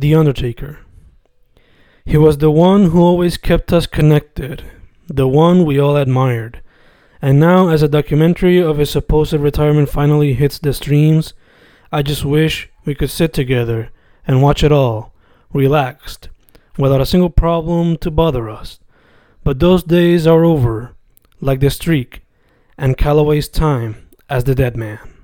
The Undertaker. He was the one who always kept us connected, the one we all admired. And now, as a documentary of his supposed retirement finally hits the streams, I just wish we could sit together and watch it all, relaxed, without a single problem to bother us. But those days are over, like the streak and Calloway's time as the dead man.